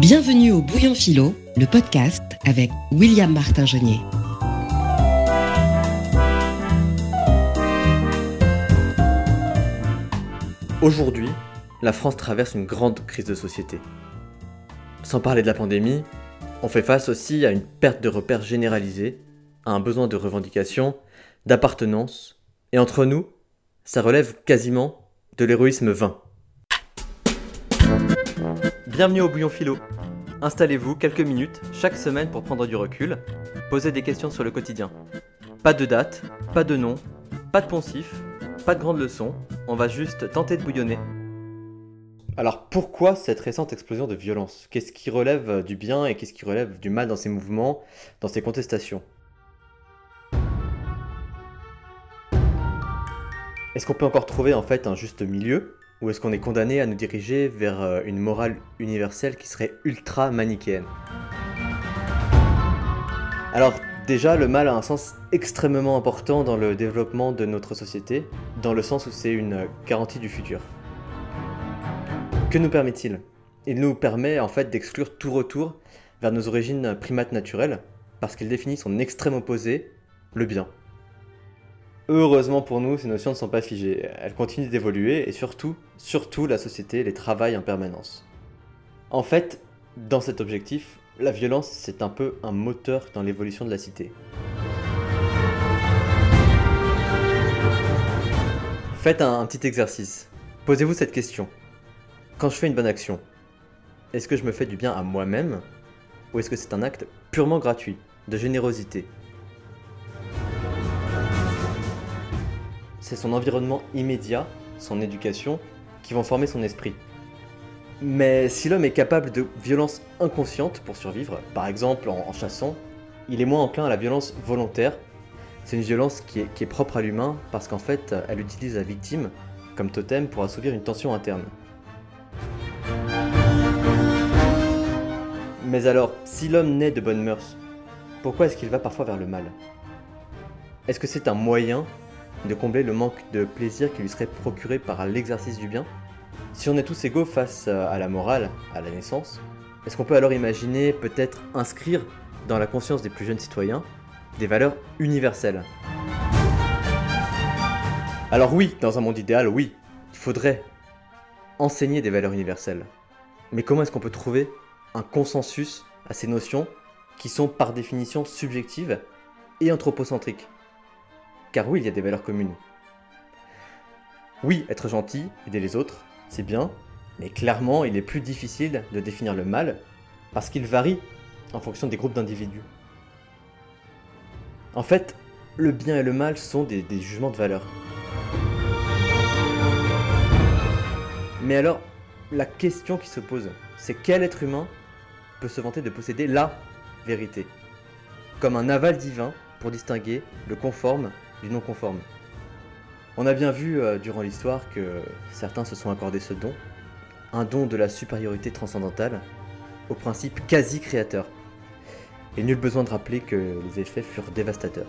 Bienvenue au Bouillon Philo, le podcast avec William Martin Genier. Aujourd'hui, la France traverse une grande crise de société. Sans parler de la pandémie, on fait face aussi à une perte de repères généralisée, à un besoin de revendication, d'appartenance, et entre nous, ça relève quasiment de l'héroïsme vain. Bienvenue au Bouillon Philo. Installez-vous quelques minutes chaque semaine pour prendre du recul, poser des questions sur le quotidien. Pas de date, pas de nom, pas de poncif, pas de grandes leçons, on va juste tenter de bouillonner. Alors pourquoi cette récente explosion de violence? Qu'est-ce qui relève du bien et qu'est-ce qui relève du mal dans ces mouvements, dans ces contestations? Est-ce qu'on peut encore trouver en fait un juste milieu? Ou est-ce qu'on est condamné à nous diriger vers euh, une morale universelle qui serait ultra manichéenne? Alors déjà, le mal a un sens extrêmement important dans le développement de notre société, dans le sens où c'est une garantie du futur. Que nous permet-il? Il nous permet en fait d'exclure tout retour vers nos origines primates naturelles, parce qu'il définit son extrême opposé, le bien. Heureusement pour nous, ces notions ne sont pas figées, elles continuent d'évoluer et surtout, surtout la société les travaille en permanence. En fait, dans cet objectif, la violence c'est un peu un moteur dans l'évolution de la cité. Faites un, un petit exercice. Posez-vous cette question. Quand je fais une bonne action, est-ce que je me fais du bien à moi-même ou est-ce que c'est un acte purement gratuit, de générosité? C'est son environnement immédiat, son éducation, qui vont former son esprit. Mais si l'homme est capable de violence inconsciente pour survivre, par exemple en, en chassant, il est moins enclin à la violence volontaire. C'est une violence qui est, qui est propre à l'humain parce qu'en fait, elle utilise la victime comme totem pour assouvir une tension interne. Mais alors, si l'homme naît de bonnes mœurs, pourquoi est-ce qu'il va parfois vers le mal? Est-ce que c'est un moyen de combler le manque de plaisir qui lui serait procuré par l'exercice du bien. Si on est tous égaux face à la morale, à la naissance, est-ce qu'on peut alors imaginer peut-être inscrire dans la conscience des plus jeunes citoyens des valeurs universelles? Alors oui, dans un monde idéal, oui, il faudrait enseigner des valeurs universelles. Mais comment est-ce qu'on peut trouver un consensus à ces notions qui sont par définition subjectives et anthropocentriques? Car oui, il y a des valeurs communes. Oui, être gentil, aider les autres, c'est bien, mais clairement, il est plus difficile de définir le mal parce qu'il varie en fonction des groupes d'individus. En fait, le bien et le mal sont des, jugements de valeur. Mais alors, la question qui se pose, c'est quel être humain peut se vanter de posséder la vérité? Comme un aval divin pour distinguer le conforme du non conforme. On a bien vu euh, durant l'histoire que certains se sont accordés ce don, un don de la supériorité transcendantale, au principe quasi créateur. Et nul besoin de rappeler que les effets furent dévastateurs.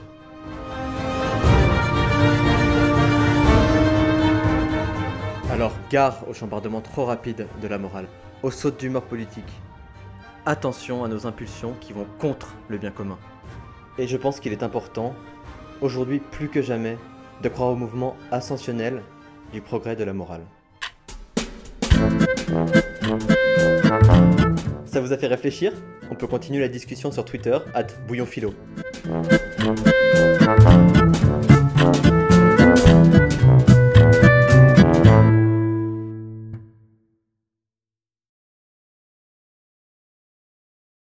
Alors, gare au chambardement trop rapide de la morale, aux sautes d'humeur politique. Attention à nos impulsions qui vont contre le bien commun. Et je pense qu'il est important, aujourd'hui plus que jamais, de croire au mouvement ascensionnel du progrès de la morale. Ça vous a fait réfléchir? On peut continuer la discussion sur Twitter, at bouillonphilo.